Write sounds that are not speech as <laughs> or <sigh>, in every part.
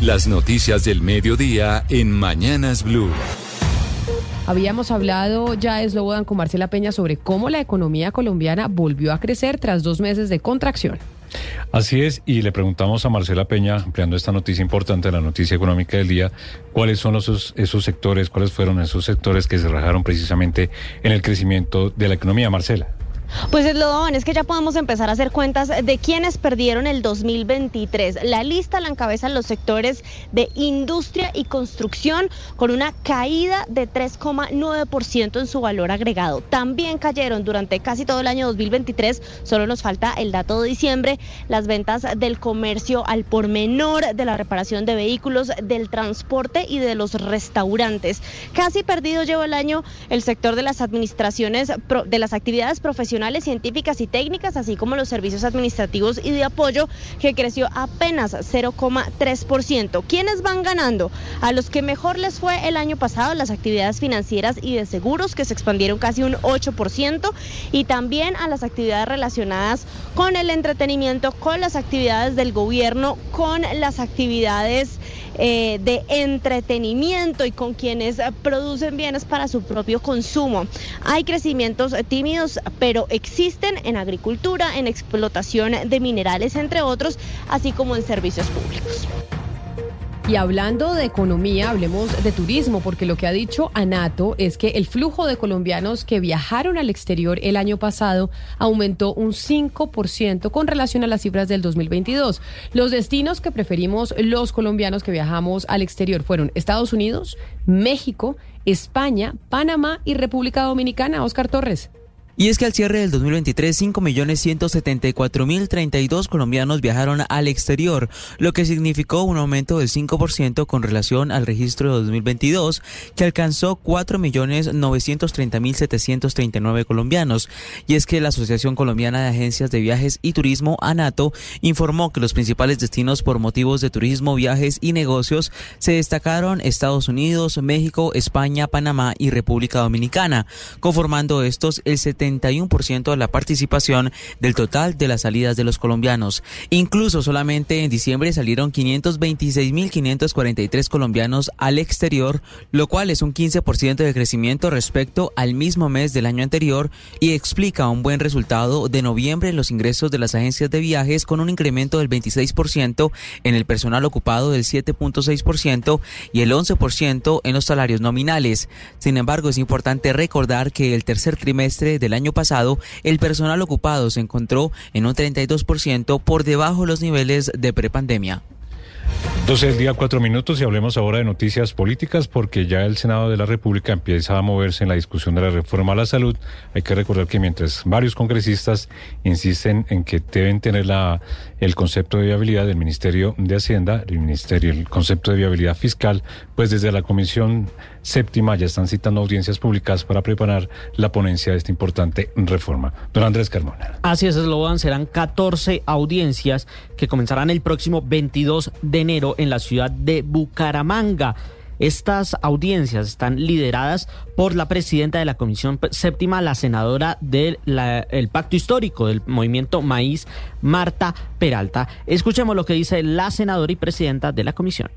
Las noticias del mediodía en Mañanas Blue. Habíamos hablado ya, Slobodan, con Marcela Peña sobre cómo la economía colombiana volvió a crecer tras dos meses de contracción. Así es, y le preguntamos a Marcela Peña, ampliando esta noticia importante, la noticia económica del día, cuáles son esos, esos sectores, cuáles fueron esos sectores que se rajaron precisamente en el crecimiento de la economía. Marcela. Pues es lo es que ya podemos empezar a hacer cuentas de quienes perdieron el 2023. La lista la encabezan los sectores de industria y construcción con una caída de 3,9% en su valor agregado. También cayeron durante casi todo el año 2023, solo nos falta el dato de diciembre, las ventas del comercio al por menor, de la reparación de vehículos, del transporte y de los restaurantes. Casi perdido lleva el año el sector de las administraciones, de las actividades profesionales científicas y técnicas, así como los servicios administrativos y de apoyo, que creció apenas 0,3%. ¿Quiénes van ganando? A los que mejor les fue el año pasado, las actividades financieras y de seguros, que se expandieron casi un 8%, y también a las actividades relacionadas con el entretenimiento, con las actividades del gobierno, con las actividades eh, de entretenimiento y con quienes producen bienes para su propio consumo. Hay crecimientos tímidos, pero existen en agricultura, en explotación de minerales, entre otros, así como en servicios públicos. Y hablando de economía, hablemos de turismo, porque lo que ha dicho Anato es que el flujo de colombianos que viajaron al exterior el año pasado aumentó un 5% con relación a las cifras del 2022. Los destinos que preferimos los colombianos que viajamos al exterior fueron Estados Unidos, México, España, Panamá y República Dominicana. Oscar Torres. Y es que al cierre del 2023, 5.174.032 colombianos viajaron al exterior, lo que significó un aumento del 5% con relación al registro de 2022, que alcanzó 4.930.739 colombianos. Y es que la Asociación Colombiana de Agencias de Viajes y Turismo, ANATO, informó que los principales destinos por motivos de turismo, viajes y negocios se destacaron Estados Unidos, México, España, Panamá y República Dominicana, conformando estos el 70 31% de la participación del total de las salidas de los colombianos. Incluso solamente en diciembre salieron 526.543 colombianos al exterior, lo cual es un 15% de crecimiento respecto al mismo mes del año anterior y explica un buen resultado de noviembre en los ingresos de las agencias de viajes con un incremento del 26% en el personal ocupado del 7.6% y el 11% en los salarios nominales. Sin embargo, es importante recordar que el tercer trimestre del año año pasado, el personal ocupado se encontró en un 32% por debajo de los niveles de prepandemia. 12 del día, cuatro minutos y hablemos ahora de noticias políticas porque ya el Senado de la República empieza a moverse en la discusión de la reforma a la salud. Hay que recordar que mientras varios congresistas insisten en que deben tener la, el concepto de viabilidad del Ministerio de Hacienda, el Ministerio, el concepto de viabilidad fiscal, pues desde la Comisión Séptima ya están citando audiencias públicas para preparar la ponencia de esta importante reforma. Don Andrés Carmona. Así es, Slobodan, serán 14 audiencias que comenzarán el próximo 22 de enero en la ciudad de Bucaramanga. Estas audiencias están lideradas por la presidenta de la Comisión Séptima, la senadora del Pacto Histórico del Movimiento Maíz, Marta Peralta. Escuchemos lo que dice la senadora y presidenta de la comisión.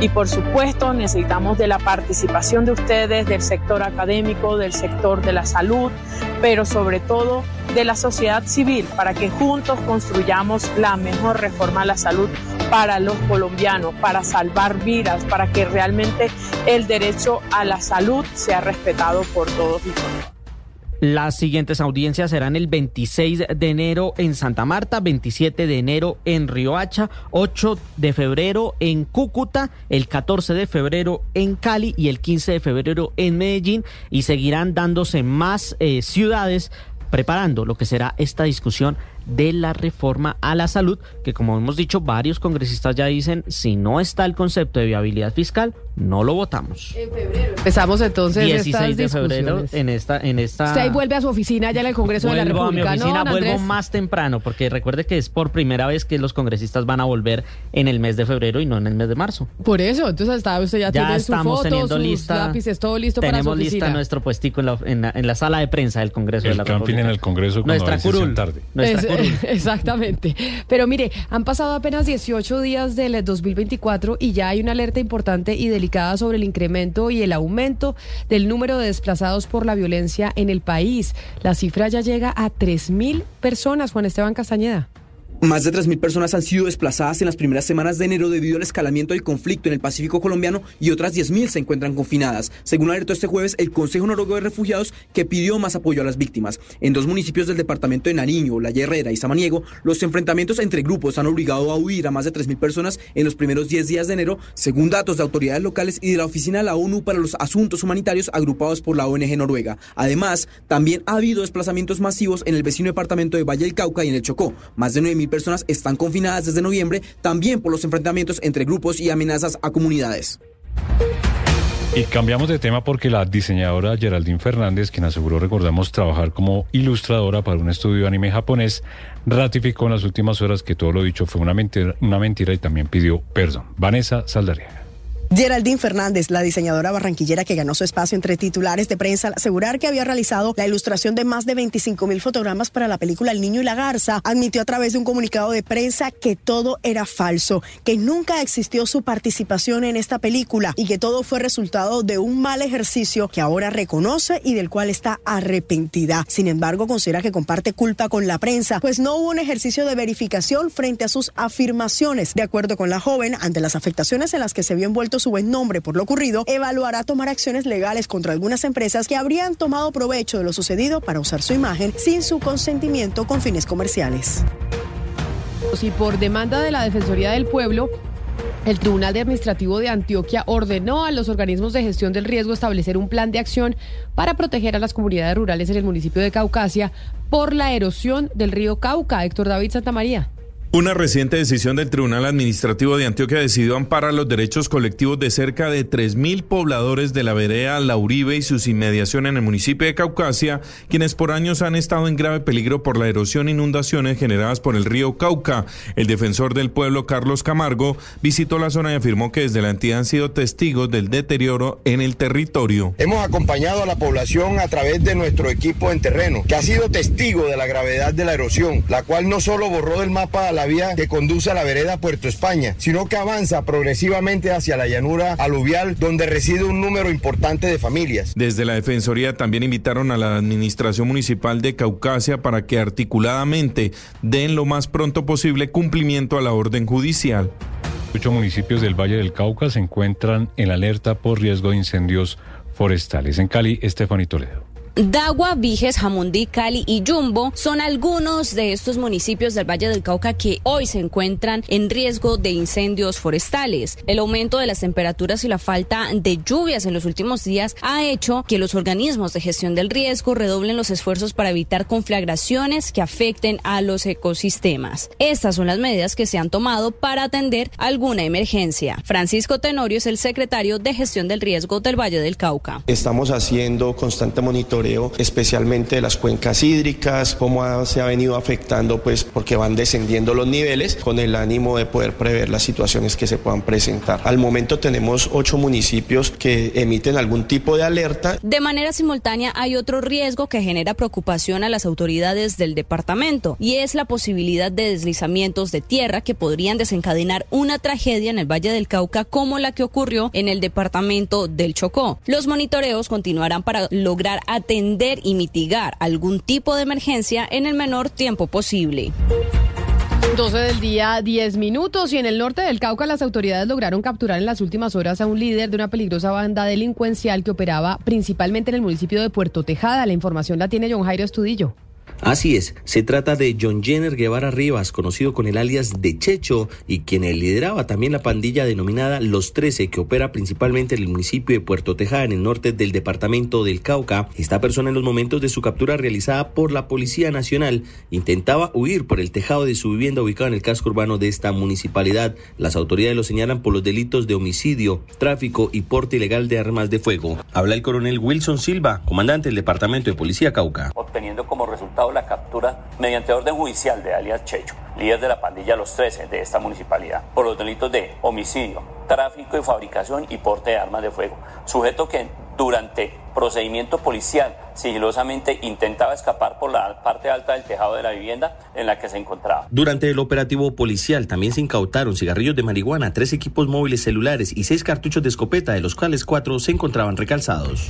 Y por supuesto necesitamos de la participación de ustedes, del sector académico, del sector de la salud, pero sobre todo de la sociedad civil, para que juntos construyamos la mejor reforma a la salud para los colombianos, para salvar vidas, para que realmente el derecho a la salud sea respetado por todos y todas. Las siguientes audiencias serán el 26 de enero en Santa Marta, 27 de enero en Riohacha, 8 de febrero en Cúcuta, el 14 de febrero en Cali y el 15 de febrero en Medellín y seguirán dándose más eh, ciudades preparando lo que será esta discusión de la reforma a la salud, que como hemos dicho, varios congresistas ya dicen, si no está el concepto de viabilidad fiscal, no lo votamos. En febrero. Empezamos entonces 16 estas de febrero en esta en esta Usted ahí vuelve a su oficina ya en el Congreso de la Vuelvo a mi República, oficina, ¿no, vuelvo Andrés? más temprano, porque recuerde que es por primera vez que los congresistas van a volver en el mes de febrero y no en el mes de marzo. Por eso, entonces está, usted ya, Ya tiene su estamos foto, teniendo sus lista. lápices, todo listo para su Tenemos lista nuestro puestico en la, en la- en la sala de prensa del Congreso de El la camping República. en el Congreso cuando Nuestra curul. tarde. Nuestra Es- curul. <laughs> exactamente. Pero mire, han pasado apenas 18 días del 2024 y ya hay una alerta importante y delicada sobre el incremento y el aumento del número de desplazados por la violencia en el país. La cifra ya llega a 3.000 personas, Juan Esteban Castañeda. Más de 3.000 personas han sido desplazadas en las primeras semanas de enero debido al escalamiento del conflicto en el Pacífico colombiano y otras 10.000 se encuentran confinadas, según alertó este jueves el Consejo Noruego de Refugiados que pidió más apoyo a las víctimas. En dos municipios del departamento de Nariño, La Herrera y Samaniego, los enfrentamientos entre grupos han obligado a huir a más de 3.000 personas en los primeros 10 días de enero, según datos de autoridades locales y de la Oficina de la ONU para los Asuntos Humanitarios agrupados por la ONG Noruega. Además, también ha habido desplazamientos masivos en el vecino departamento de Valle del Cauca y en el Chocó. Más de 9.000 personas están confinadas desde noviembre, también por los enfrentamientos entre grupos y amenazas a comunidades. Y cambiamos de tema porque la diseñadora Geraldine Fernández, quien aseguró, recordamos, trabajar como ilustradora para un estudio de anime japonés, ratificó en las últimas horas que todo lo dicho fue una mentira, una mentira y también pidió perdón. Vanessa Saldaria. Geraldine Fernández, la diseñadora barranquillera que ganó su espacio entre titulares de prensa al asegurar que había realizado la ilustración de más de 25 mil fotogramas para la película El Niño y la Garza, admitió a través de un comunicado de prensa que todo era falso, que nunca existió su participación en esta película y que todo fue resultado de un mal ejercicio que ahora reconoce y del cual está arrepentida. Sin embargo, considera que comparte culpa con la prensa, pues no hubo un ejercicio de verificación frente a sus afirmaciones. De acuerdo con la joven, ante las afectaciones en las que se vio envuelto su buen nombre por lo ocurrido, evaluará tomar acciones legales contra algunas empresas que habrían tomado provecho de lo sucedido para usar su imagen sin su consentimiento con fines comerciales. Y por demanda de la Defensoría del Pueblo, el Tribunal Administrativo de Antioquia ordenó a los organismos de gestión del riesgo establecer un plan de acción para proteger a las comunidades rurales en el municipio de Caucasia por la erosión del río Cauca. Héctor David Santamaría. Una reciente decisión del Tribunal Administrativo de Antioquia decidió amparar los derechos colectivos de cerca de 3.000 pobladores de la vereda La Uribe y sus inmediaciones en el municipio de Caucasia, quienes por años han estado en grave peligro por la erosión e inundaciones generadas por el río Cauca. El defensor del pueblo, Carlos Camargo, visitó la zona y afirmó que desde la entidad han sido testigos del deterioro en el territorio. Hemos acompañado a la población a través de nuestro equipo en terreno, que ha sido testigo de la gravedad de la erosión, la cual no solo borró del mapa la vía que conduce a la vereda Puerto España, sino que avanza progresivamente hacia la llanura aluvial donde reside un número importante de familias. Desde la Defensoría también invitaron a la Administración Municipal de Caucasia para que articuladamente den lo más pronto posible cumplimiento a la orden judicial. Ocho municipios del Valle del Cauca se encuentran en alerta por riesgo de incendios forestales. En Cali, Estefanía Toledo. Dagua, Viges, Jamundí, Cali y Yumbo son algunos de estos municipios del Valle del Cauca que hoy se encuentran en riesgo de incendios forestales. El aumento de las temperaturas y la falta de lluvias en los últimos días ha hecho que los organismos de gestión del riesgo redoblen los esfuerzos para evitar conflagraciones que afecten a los ecosistemas. Estas son las medidas que se han tomado para atender alguna emergencia. Francisco Tenorio es el secretario de gestión del riesgo del Valle del Cauca. Estamos haciendo constante monitoreo especialmente de las cuencas hídricas, cómo ha- se ha venido afectando, pues porque van descendiendo los niveles con el ánimo de poder prever las situaciones que se puedan presentar. Al momento tenemos ocho municipios que emiten algún tipo de alerta. De manera simultánea hay otro riesgo que genera preocupación a las autoridades del departamento y es la posibilidad de deslizamientos de tierra que podrían desencadenar una tragedia en el Valle del Cauca como la que ocurrió en el departamento del Chocó. Los monitoreos continuarán para lograr atender y mitigar algún tipo de emergencia en el menor tiempo posible. 12 del día, 10 minutos. Y en el norte del Cauca, las autoridades lograron capturar en las últimas horas a un líder de una peligrosa banda delincuencial que operaba principalmente en el municipio de Puerto Tejada. La información la tiene John Jairo Estudillo. Así es, se trata de John Jenner Guevara Rivas, conocido con el alias de Checho y quien lideraba también la pandilla denominada Los Trece, que opera principalmente en el municipio de Puerto Tejada, en el norte del departamento del Cauca. Esta persona en los momentos de su captura realizada por la Policía Nacional intentaba huir por el tejado de su vivienda ubicada en el casco urbano de esta municipalidad. Las autoridades lo señalan por los delitos de homicidio, tráfico y porte ilegal de armas de fuego. Habla el coronel Wilson Silva, comandante del Departamento de Policía Cauca. Obteniendo como la captura mediante orden judicial de alias Checho, líder de la pandilla Los 13 de esta municipalidad, por los delitos de homicidio, tráfico y fabricación y porte de armas de fuego. Sujeto que durante procedimiento policial sigilosamente intentaba escapar por la parte alta del tejado de la vivienda en la que se encontraba. Durante el operativo policial también se incautaron cigarrillos de marihuana, tres equipos móviles celulares y seis cartuchos de escopeta, de los cuales cuatro se encontraban recalzados.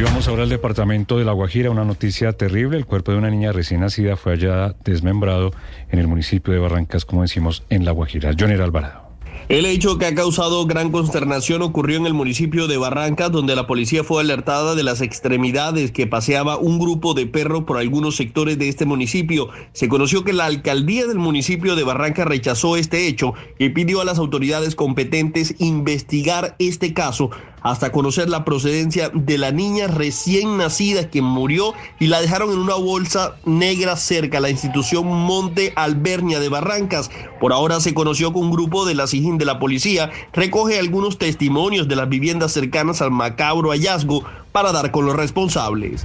Y vamos ahora al departamento de La Guajira, una noticia terrible. El cuerpo de una niña recién nacida fue hallada desmembrado en el municipio de Barrancas, como decimos, en La Guajira. Joner Alvarado. El hecho que ha causado gran consternación ocurrió en el municipio de Barrancas, donde la policía fue alertada de las extremidades que paseaba un grupo de perros por algunos sectores de este municipio. Se conoció que la alcaldía del municipio de Barrancas rechazó este hecho y pidió a las autoridades competentes investigar este caso hasta conocer la procedencia de la niña recién nacida que murió y la dejaron en una bolsa negra cerca a la institución Monte Albernia de Barrancas. Por ahora se conoció que un grupo de la SIGIN de la policía recoge algunos testimonios de las viviendas cercanas al macabro hallazgo para dar con los responsables.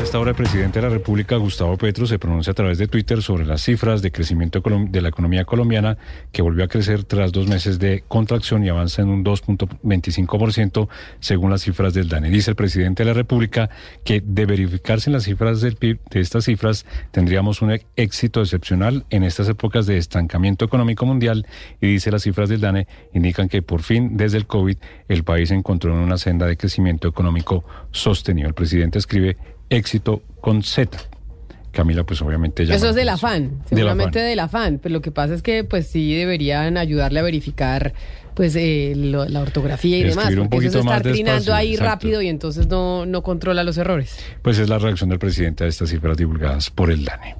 Hasta ahora el presidente de la República, Gustavo Petro, se pronuncia a través de Twitter sobre las cifras de crecimiento de la economía colombiana, que volvió a crecer tras dos meses de contracción y avanza en un 2.25% según las cifras del DANE. Dice el presidente de la República que de verificarse en las cifras del PIB de estas cifras tendríamos un éxito excepcional en estas épocas de estancamiento económico mundial y dice las cifras del DANE indican que por fin desde el COVID el país encontró en una senda de crecimiento económico sostenido. El presidente escribe éxito con Z. Camila, pues obviamente ya. Eso es del afán, seguramente del afán. Pero lo que pasa es que, pues sí deberían ayudarle a verificar, pues eh, la ortografía y demás. Porque eso se está trinando ahí rápido y entonces no, no controla los errores. Pues es la reacción del presidente a estas cifras divulgadas por el DANE.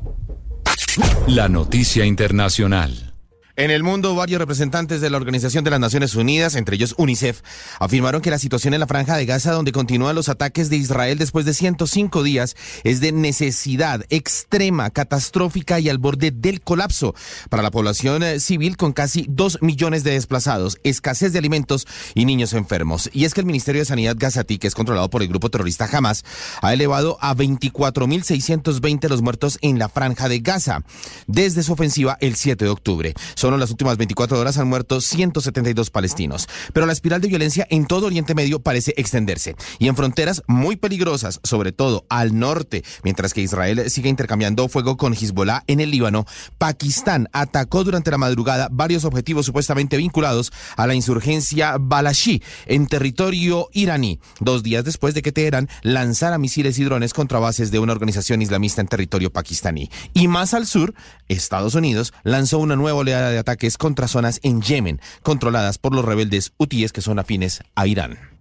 La noticia internacional. En el mundo, varios representantes de la Organización de las Naciones Unidas, entre ellos UNICEF, afirmaron que la situación en la franja de Gaza, donde continúan los ataques de Israel después de 105 días, es de necesidad extrema, catastrófica y al borde del colapso para la población eh, civil con casi 2 millones de desplazados, escasez de alimentos y niños enfermos. Y es que el Ministerio de Sanidad Gazatí, que es controlado por el grupo terrorista Hamas, ha elevado a 24.620 los muertos en la franja de Gaza desde su ofensiva el 7 de octubre. Solo en las últimas 24 horas han muerto 172 palestinos. Pero la espiral de violencia en todo Oriente Medio parece extenderse. Y en fronteras muy peligrosas, sobre todo al norte, mientras que Israel sigue intercambiando fuego con Hezbollah en el Líbano, Pakistán atacó durante la madrugada varios objetivos supuestamente vinculados a la insurgencia Balashi en territorio iraní, dos días después de que Teherán lanzara misiles y drones contra bases de una organización islamista en territorio pakistaní. Y más al sur, Estados Unidos lanzó una nueva oleada de ataques contra zonas en Yemen, controladas por los rebeldes hutíes que son afines a Irán.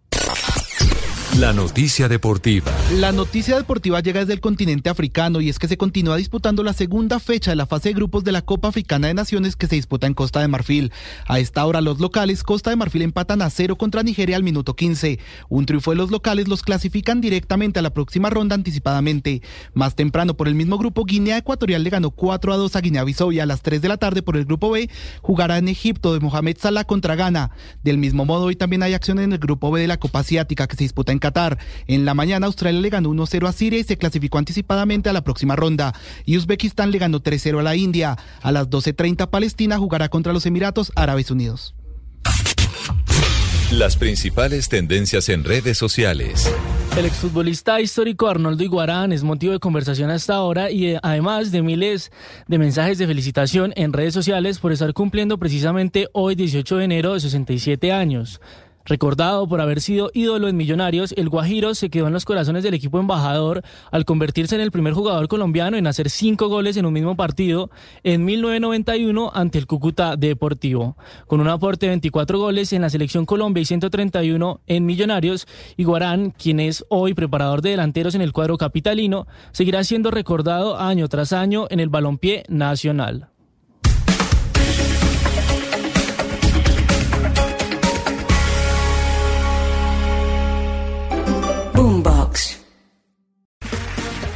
La noticia deportiva. La noticia deportiva llega desde el continente africano y es que se continúa disputando la segunda fecha de la fase de grupos de la Copa Africana de Naciones que se disputa en Costa de Marfil. A esta hora los locales Costa de Marfil empatan a cero contra Nigeria al minuto 15. Un triunfo de los locales los clasifican directamente a la próxima ronda anticipadamente. Más temprano por el mismo grupo Guinea Ecuatorial le ganó 4 a 2 a Guinea-Bissau y a las 3 de la tarde por el grupo B jugará en Egipto de Mohamed Salah contra Ghana. Del mismo modo hoy también hay acción en el grupo B de la Copa Asiática que se disputa en Qatar. En la mañana Australia le ganó 1-0 a Siria y se clasificó anticipadamente a la próxima ronda. Y Uzbekistán le ganó 3-0 a la India. A las 12.30 Palestina jugará contra los Emiratos Árabes Unidos. Las principales tendencias en redes sociales. El exfutbolista histórico Arnoldo Iguarán es motivo de conversación hasta ahora y eh, además de miles de mensajes de felicitación en redes sociales por estar cumpliendo precisamente hoy 18 de enero de 67 años. Recordado por haber sido ídolo en Millonarios, el Guajiro se quedó en los corazones del equipo embajador al convertirse en el primer jugador colombiano en hacer cinco goles en un mismo partido en 1991 ante el Cúcuta Deportivo. Con un aporte de 24 goles en la selección Colombia y 131 en Millonarios, Iguarán, quien es hoy preparador de delanteros en el cuadro capitalino, seguirá siendo recordado año tras año en el balompié nacional.